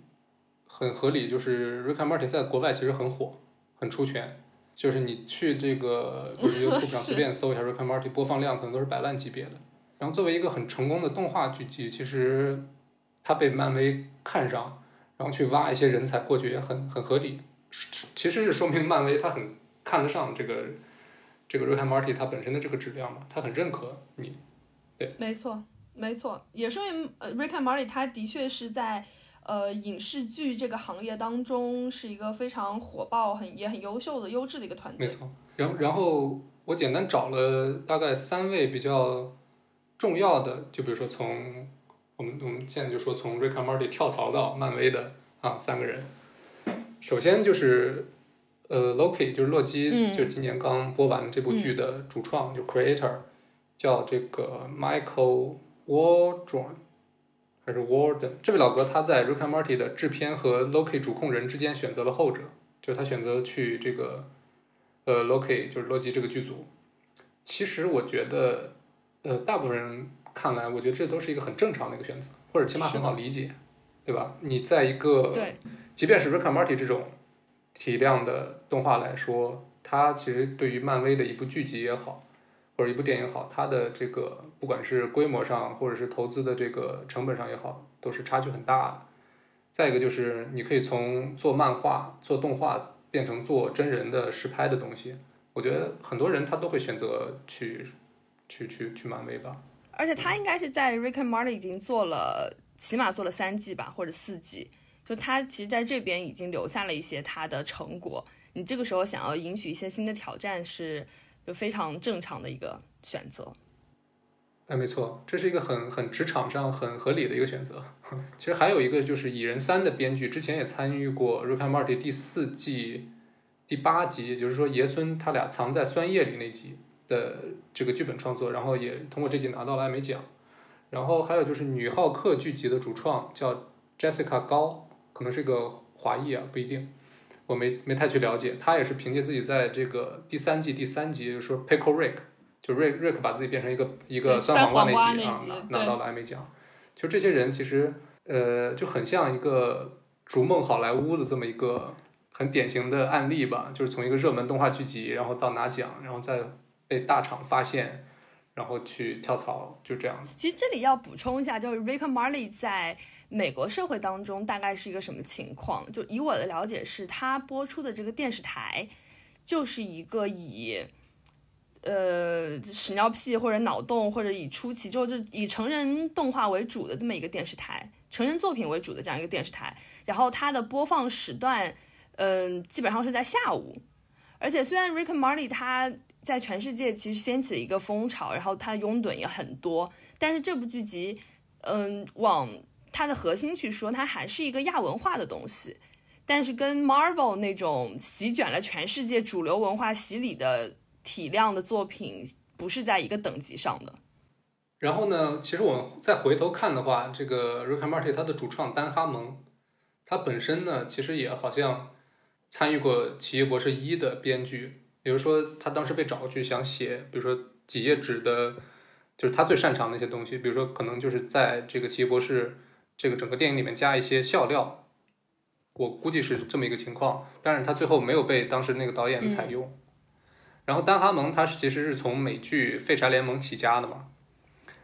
很合理，就是《Rick and Morty》在国外其实很火，很出圈。就是你去这个 YouTube 上随便搜一下《Rick and Morty》，播放量可能都是百万级别的。然后作为一个很成功的动画剧集，其实它被漫威看上，然后去挖一些人才过去也很很合理。其实是说明漫威它很看得上这个这个 Rick and Morty 它本身的这个质量嘛，它很认可你，对，没错没错，也说明呃 Rick and Morty 它的确是在呃影视剧这个行业当中是一个非常火爆、很也很优秀的优质的一个团队。没错，然后然后我简单找了大概三位比较重要的，就比如说从我们我们现在就说从 Rick and Morty 跳槽到漫威的啊三个人。首先就是，呃，Loki 就是洛基，就是今年刚播完这部剧的主创，就 Creator，叫这个 Michael Waldron，还是 Warden。这位老哥他在 Rick and Morty 的制片和 Loki 主控人之间选择了后者，就是他选择去这个呃 Loki 就是洛基这个剧组。其实我觉得，呃，大部分人看来，我觉得这都是一个很正常的一个选择，或者起码很好理解，对吧？你在一个对，即便是 Rick and Morty 这种体量的动画来说，它其实对于漫威的一部剧集也好，或者一部电影好，它的这个不管是规模上，或者是投资的这个成本上也好，都是差距很大的。再一个就是你可以从做漫画、做动画变成做真人的实拍的东西，我觉得很多人他都会选择去去去去漫威吧。而且他应该是在 Rick and Morty 已经做了，起码做了三季吧，或者四季。就他其实在这边已经留下了一些他的成果。你这个时候想要允许一些新的挑战，是就非常正常的一个选择。哎，没错，这是一个很很职场上很合理的一个选择。其实还有一个就是《蚁人三》的编剧之前也参与过《Rick Morty》第四季第八集，也就是说爷孙他俩藏在酸液里那集的这个剧本创作，然后也通过这集拿到了艾美奖。然后还有就是《女浩克》剧集的主创叫 Jessica 高，可能是个华裔啊，不一定，我没没太去了解。他也是凭借自己在这个第三季第三集，就是说 Pickle Rick。就瑞瑞克把自己变成一个一个对酸黄酸黄瓜那集啊，拿拿到了艾美奖。就这些人其实呃就很像一个逐梦好莱坞的这么一个很典型的案例吧，就是从一个热门动画剧集，然后到拿奖，然后再被大厂发现，然后去跳槽，就这样。其实这里要补充一下，就是 Rick Morty 在美国社会当中大概是一个什么情况？就以我的了解是，他播出的这个电视台就是一个以呃屎尿屁或者脑洞或者以出奇就就以成人动画为主的这么一个电视台，成人作品为主的这样一个电视台。然后它的播放时段，嗯、基本上是在下午。而且虽然 Rick and Morty 它在全世界其实掀起了一个风潮，然后它拥趸也很多，但是这部剧集，嗯，往它的核心去说，它还是一个亚文化的东西，但是跟 Marvel 那种席卷了全世界主流文化洗礼的体量的作品不是在一个等级上的。然后呢，其实我们再回头看的话，这个 Rick and Morty 它的主创丹哈蒙，他本身呢其实也好像参与过《奇异博士一》的编剧，也就是说他当时被找过去想写，比如说几页纸的，就是他最擅长的一些东西，比如说可能就是在这个《奇异博士》这个整个电影里面加一些笑料，我估计是这么一个情况，但是他最后没有被当时那个导演采用。然后丹哈蒙他是其实是从美剧《废柴联盟》起家的嘛，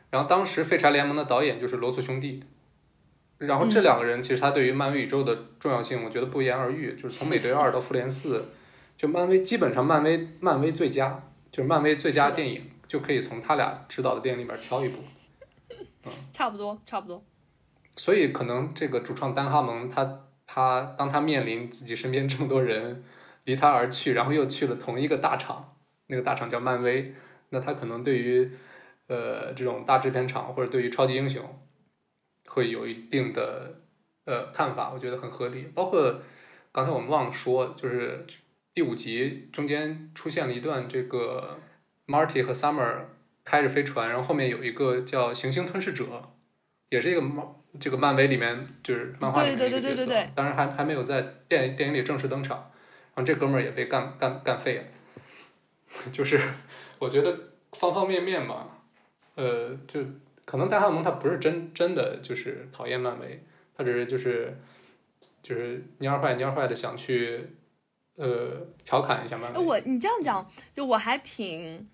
然后当时《废柴联盟》的导演就是罗素兄弟，然后这两个人其实他对于漫威宇宙的重要性，我觉得不言而喻。就是从美队二到复联四，就漫威基本上漫威漫威最佳，就是漫威最佳电影就可以从他俩指导的电影里边挑一部。差不多，差不多。所以可能这个主创丹哈蒙他他当他面临自己身边这么多人离他而去，然后又去了同一个大厂，那个大厂叫漫威，那他可能对于呃这种大制片厂或者对于超级英雄会有一定的呃看法，我觉得很合理。包括刚才我们忘了说，就是第五集中间出现了一段这个 Marty 和 Summer 开着飞船，然后后面有一个叫行星吞噬者，也是一个漫这个漫威里面就是漫画里面的一个角色，对对对对对当然还还没有在电电影里正式登场，然后这哥们儿也被干干干废了，就是 我觉得方方面面吧，呃，就可能戴汉蒙他不是真真的就是讨厌漫威，他只是就是就是蔫坏蔫坏的想去呃调侃一下漫威。我你这样讲，就我还挺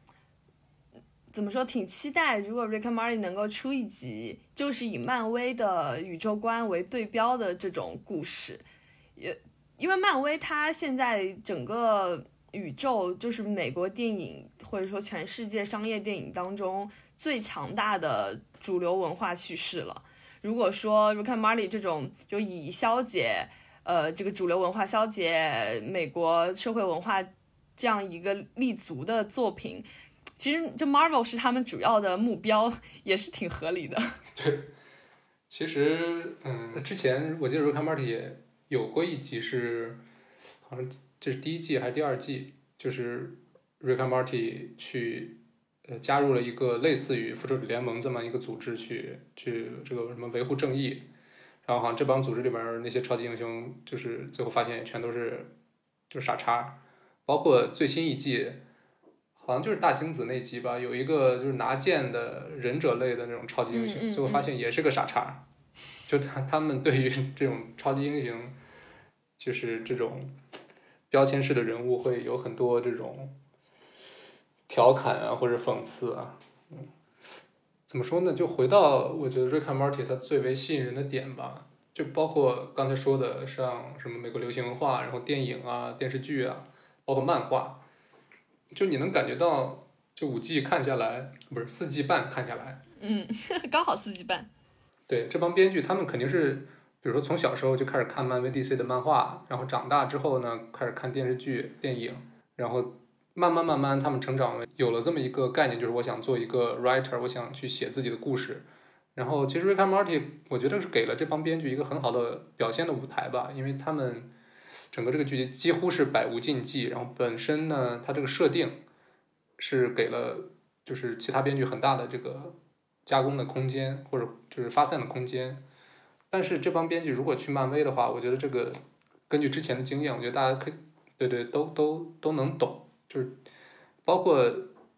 怎么说，挺期待，如果 Rick and Morty 能够出一集，就是以漫威的宇宙观为对标的这种故事，也因为漫威它现在整个宇宙就是美国电影或者说全世界商业电影当中最强大的主流文化叙事了。如果说 Rick and Morty 这种就以消解呃这个主流文化消解美国社会文化这样一个立足的作品，其实就 Marvel 是他们主要的目标，也是挺合理的。对其实，嗯，之前我记得《Rick and Morty》也有过一集是，好像这是第一季还是第二季，就是 Rick and Morty 去呃加入了一个类似于复仇者联盟这么一个组织去去这个什么维护正义，然后好像这帮组织里边那些超级英雄就是最后发现全都是就是傻叉，包括最新一季。好像就是大金子那集吧，有一个就是拿剑的忍者类的那种超级英雄，嗯嗯最后发现也是个傻叉。就他他们对于这种超级英雄，就是这种标签式的人物，会有很多这种调侃啊或者讽刺啊。嗯，怎么说呢？就回到我觉得《瑞克 Morty》它最为吸引人的点吧，就包括刚才说的，像什么美国流行文化，然后电影啊、电视剧啊，包括漫画。就你能感觉到，就五季看下来，不是四季半看下来，嗯，刚好四季半。对这帮编剧，他们肯定是，比如说从小时候就开始看漫威、DC 的漫画，然后长大之后呢，开始看电视剧、电影，然后慢慢慢慢他们成长为，有了这么一个概念，就是我想做一个 writer，我想去写自己的故事。然后其实 Rick and Morty，我觉得是给了这帮编剧一个很好的表现的舞台吧，因为他们。整个这个剧集几乎是百无禁忌，然后本身呢，它这个设定是给了就是其他编剧很大的这个加工的空间，或者就是发散的空间。但是这帮编剧如果去漫威的话，我觉得这个根据之前的经验，我觉得大家可以对对都都都能懂，就是包括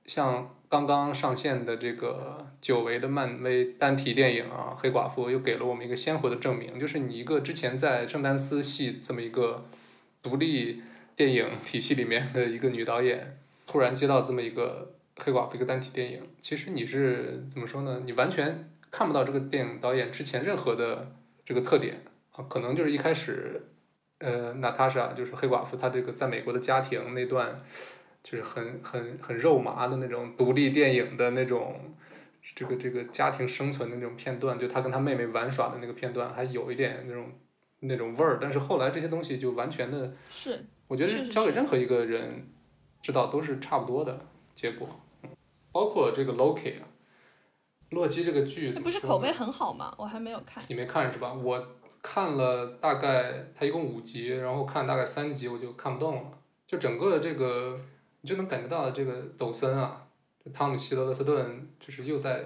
像刚刚上线的这个久违的漫威单体电影啊，《黑寡妇》又给了我们一个鲜活的证明，就是你一个之前在圣丹斯系这么一个。独立电影体系里面的一个女导演，突然接到这么一个黑寡妇一个单体电影，其实你是怎么说呢？你完全看不到这个电影导演之前任何的这个特点啊，可能就是一开始，呃，娜塔莎就是黑寡妇，她这个在美国的家庭那段，就是很很很肉麻的那种独立电影的那种，这个这个家庭生存的那种片段，就她跟她妹妹玩耍的那个片段，还有一点那种。那种味儿，但是后来这些东西就完全的，是，我觉得交给任何一个人知道都是差不多的结果，包括这个 Loki，洛基这个剧，这不是口碑很好吗？我还没有看。你没看是吧？我看了大概，它一共五集，然后看大概三集我就看不动了，就整个这个你就能感觉到这个抖森啊，汤姆希德勒斯顿就是又在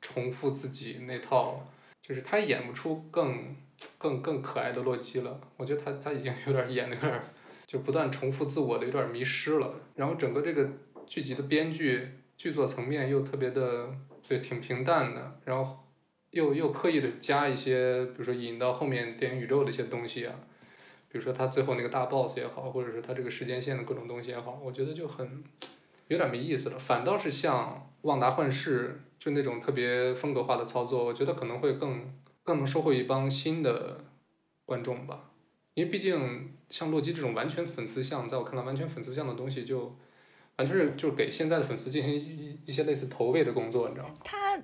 重复自己那套，就是他演不出更。更更可爱的洛基了，我觉得他他已经有点演的有点，就不断重复自我的有点迷失了。然后整个这个剧集的编剧剧作层面又特别的对挺平淡的，然后又又刻意的加一些，比如说引到后面电影宇宙的一些东西啊，比如说他最后那个大 boss 也好，或者是他这个时间线的各种东西也好，我觉得就很有点没意思了。反倒是像旺达幻视就那种特别风格化的操作，我觉得可能会更。更能收获一帮新的观众吧，因为毕竟像洛基这种完全粉丝向，在我看来完全粉丝向的东西，就完全是就给现在的粉丝进行一一些类似投喂的工作，你知道吗？他，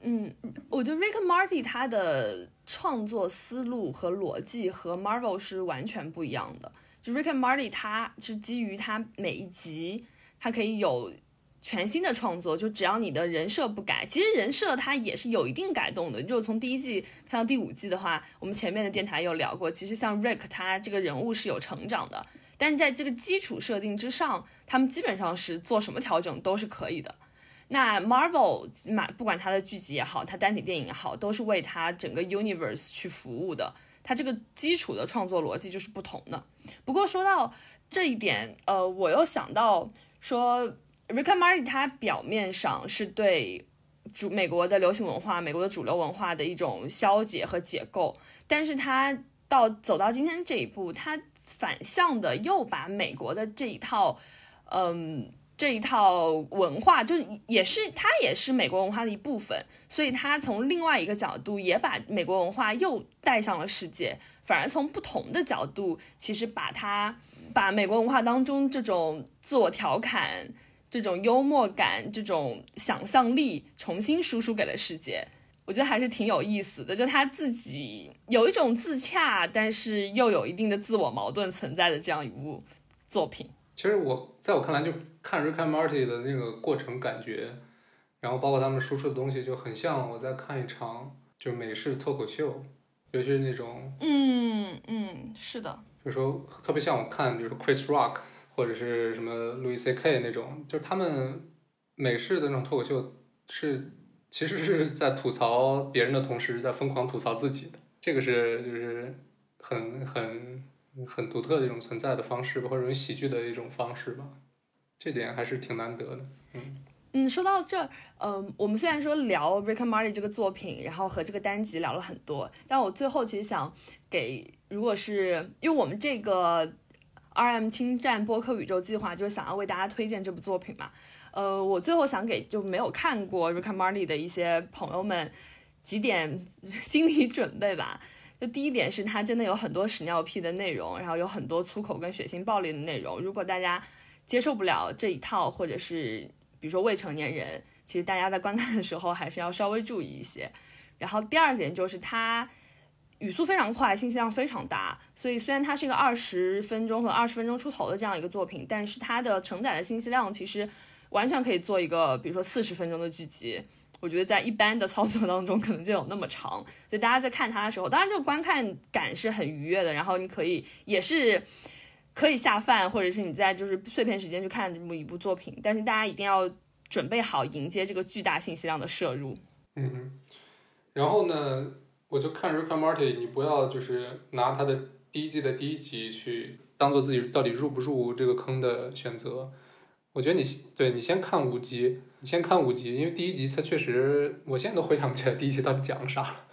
嗯，我觉得 Rick Marty 他的创作思路和逻辑和 Marvel 是完全不一样的。就 Rick Marty 他是基于他每一集，他可以有。全新的创作，就只要你的人设不改，其实人设它也是有一定改动的。就从第一季看到第五季的话，我们前面的电台有聊过，其实像 Rick 他这个人物是有成长的，但是在这个基础设定之上，他们基本上是做什么调整都是可以的。那 Marvel 嘛，不管它的剧集也好，它单体电影也好，都是为它整个 universe 去服务的，它这个基础的创作逻辑就是不同的。不过说到这一点，呃，我又想到说。Rick and Morty 它表面上是对主美国的流行文化、美国的主流文化的一种消解和解构，但是它到走到今天这一步，它反向的又把美国的这一套，嗯，这一套文化，就也是它也是美国文化的一部分，所以它从另外一个角度也把美国文化又带向了世界，反而从不同的角度，其实把它把美国文化当中这种自我调侃。这种幽默感，这种想象力，重新输出给了世界，我觉得还是挺有意思的。就他自己有一种自洽，但是又有一定的自我矛盾存在的这样一部作品。其实我在我看来，就看 Rick and Morty 的那个过程感觉，然后包括他们输出的东西，就很像我在看一场就是美式脱口秀，尤其是那种，嗯嗯，是的，就是说特别像我看，比如说 Chris Rock。或者是什么 Louis C.K. 那种，就是他们美式的那种脱口秀是其实是在吐槽别人的同时，在疯狂吐槽自己的，这个是就是很很很独特的一种存在的方式吧，或者用喜剧的一种方式吧，这点还是挺难得的。嗯嗯，说到这儿，嗯，我们虽然说聊《Rick and Morty》这个作品，然后和这个单集聊了很多，但我最后其实想给，如果是因为我们这个 RM 侵占播客宇宙计划，就是想要为大家推荐这部作品嘛，呃，我最后想给就没有看过《Rick and Morty》的一些朋友们几点心理准备吧。就第一点是它真的有很多屎尿屁的内容，然后有很多粗口跟血腥暴力的内容，如果大家接受不了这一套，或者是比如说未成年人，其实大家在观看的时候还是要稍微注意一些。然后第二点就是它语速非常快，信息量非常大，所以虽然它是一个二十分钟和二十分钟出头的这样一个作品，但是它的承载的信息量其实完全可以做一个，比如说四十分钟的剧集。我觉得在一般的操作当中，可能就有那么长，所以大家在看它的时候，当然这个观看感是很愉悦的，然后你可以也是。可以下饭，或者是你在就是碎片时间去看这么一部作品，但是大家一定要准备好迎接这个巨大信息量的摄入。嗯，然后呢，我就看《Rick and Morty》，你不要就是拿它的第一季的第一集去当做自己到底入不入这个坑的选择。我觉得你对你先看五集，你先看五集，因为第一集它确实，我现在都回想不起来第一集到底讲了啥了。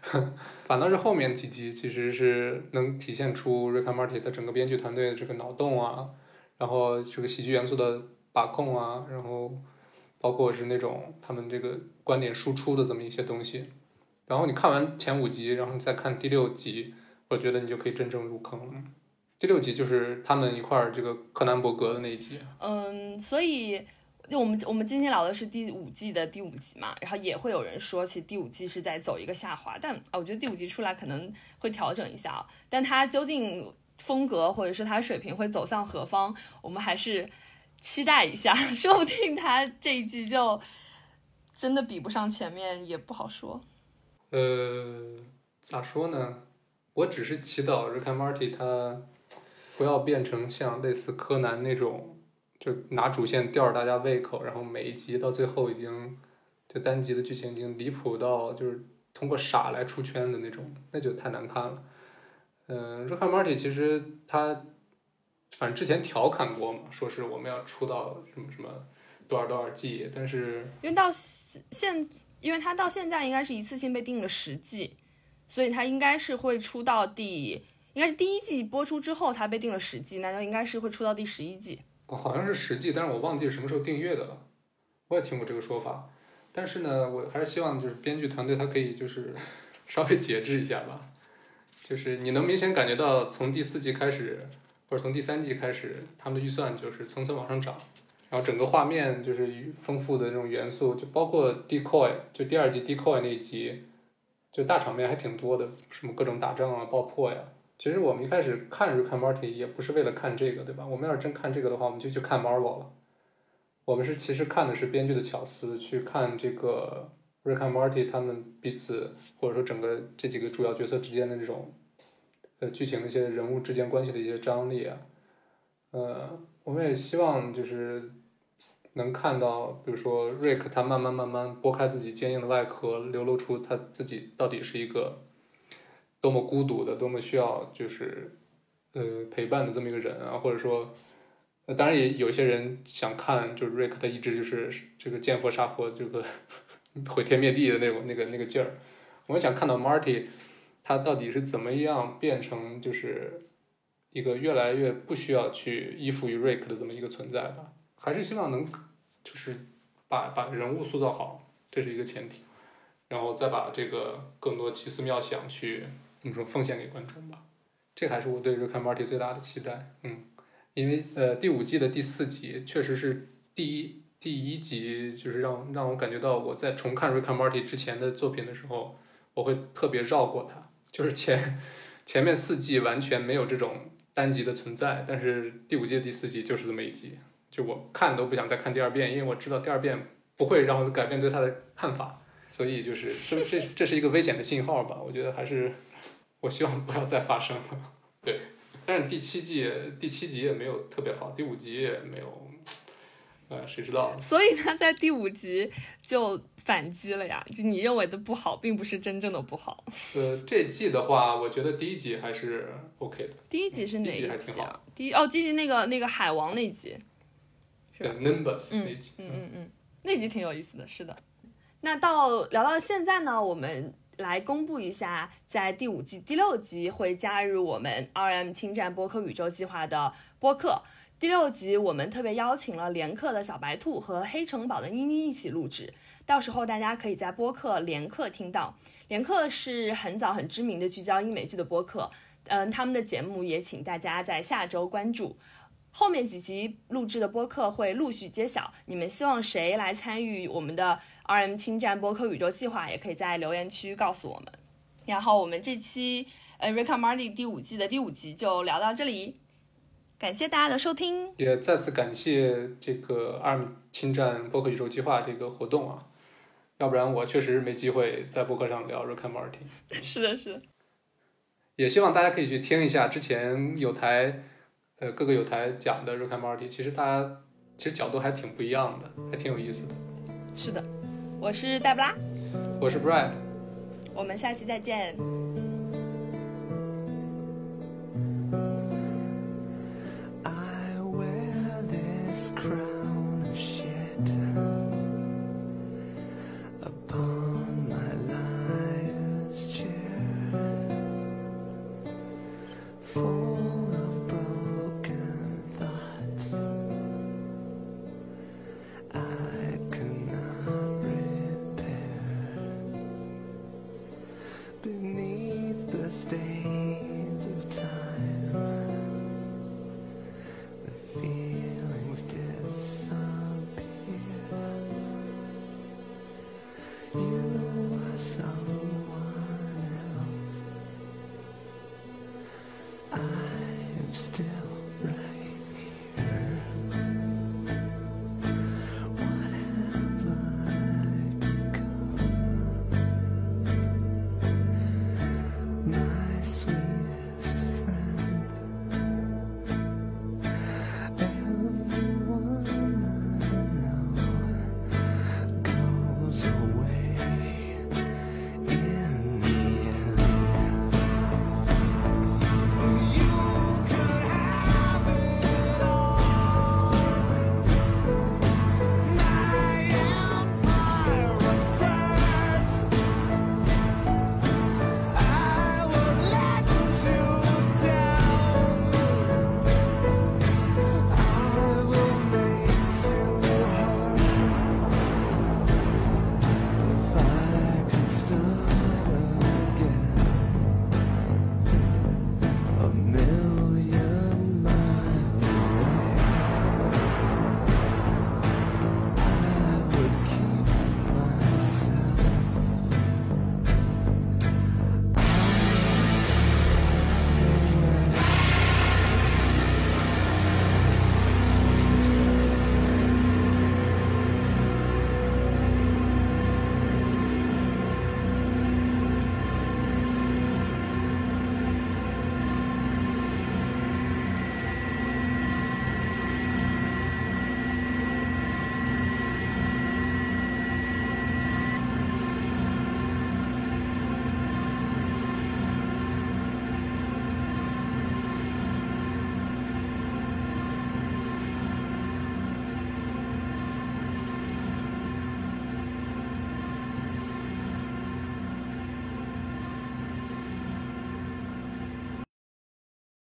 反倒是后面几集其实是能体现出 Rick and Morty 的整个编剧团队的这个脑洞啊，然后这个喜剧元素的把控啊，然后包括是那种他们这个观点输出的这么一些东西。然后你看完前五集，然后你再看第六集，我觉得你就可以真正入坑了。第六集就是他们一块儿这个柯南伯格的那一集。嗯，所以。就我们我们今天聊的是第五季的第五集嘛，然后也会有人说，其实第五季是在走一个下滑，但啊，我觉得第五集出来可能会调整一下啊，但它究竟风格或者是它水平会走向何方，我们还是期待一下，说不定它这一季就真的比不上前面，也不好说。呃，咋说呢？我只是祈祷 Rick and Morty 它不要变成像类似柯南那种。就拿主线吊着大家胃口，然后每一集到最后已经，就单集的剧情已经离谱到就是通过傻来出圈的那种，那就太难看了。嗯，《Rick and Morty》其实他，反正之前调侃过嘛，说是我们要出到什么什么多少多少季，但是因为到现，因为他到现在应该是一次性被定了十季，所以他应该是会出到第，应该是第一季播出之后它被定了十季，那就应该是会出到第十一季。哦，好像是十季，但是我忘记什么时候订阅的了。我也听过这个说法，但是呢，我还是希望就是编剧团队他可以就是 稍微节制一下吧。就是你能明显感觉到从第四季开始，或者从第三季开始，他们的预算就是层层往上涨，然后整个画面就是丰富的那种元素，就包括 decoy，就第二季 decoy 那一集，就大场面还挺多的，什么各种打仗啊、爆破呀。其实我们一开始看《Rick and Morty》也不是为了看这个，对吧？我们要是真看这个的话，我们就去看 Marvel 了。我们是其实看的是编剧的巧思，去看这个《Rick and Morty》他们彼此或者说整个这几个主要角色之间的这种呃剧情的一些人物之间关系的一些张力啊。呃，我们也希望就是能看到，比如说 Rick 他慢慢慢慢剥开自己坚硬的外壳，流露出他自己到底是一个。多么孤独的，多么需要就是，呃，陪伴的这么一个人啊，或者说，呃，当然也有些人想看，就是 Ric 他一直就是这个见佛杀佛，这个 毁天灭地的那种那个那个劲儿。我也想看到 Marty，他到底是怎么样变成就是一个越来越不需要去依附于 Rick 的这么一个存在吧。还是希望能就是把把人物塑造好，这是一个前提，然后再把这个更多奇思妙想去。怎么说奉献给观众吧，这还是我对《Rick and Morty》最大的期待。嗯，因为呃第五季的第四集确实是第一第一集，就是让让我感觉到我在重看《Rick and Morty》之前的作品的时候，我会特别绕过它。就是前前面四季完全没有这种单集的存在，但是第五季的第四集就是这么一集，就我看都不想再看第二遍，因为我知道第二遍不会让我改变对它的看法。所以就是这这这是一个危险的信号吧？我觉得还是。我希望不要再发生了，对。但是第七季第七集也没有特别好，第五集也没有，呃，谁知道？所以他在第五集就反击了呀，就你认为的不好，并不是真正的不好。呃，这季的话，我觉得第一集还是 OK 的。第一集是哪一集还一集啊挺好？第一哦，第一集那个那个海王那集，是对吧，Nimbus 嗯那集，嗯嗯嗯，那集挺有意思的，是的。那到聊到现在呢，我们来公布一下，在第五季第六集会加入我们 RM 侵占播客宇宙计划的播客。第六集我们特别邀请了连客的小白兔和黑城堡的妮妮一起录制，到时候大家可以在播客连客听到。连客是很早很知名的聚焦英美剧的播客，嗯，他们的节目也请大家在下周关注。后面几集录制的播客会陆续揭晓，你们希望谁来参与我们的 RM 侵占播客宇宙计划，也可以在留言区告诉我们。然后我们这期呃《Rick and Morty》第五季的第五集就聊到这里，感谢大家的收听。也再次感谢这个 ARM 侵占播客宇宙计划这个活动啊，要不然我确实没机会在播客上聊 Rick and Morty。是的，是的，也希望大家可以去听一下之前有台，呃，各个有台讲的 Rick and Morty，其实大家其实角度还挺不一样的，还挺有意思的。是的。我是黛布拉，我是 Brad，我们下期再见。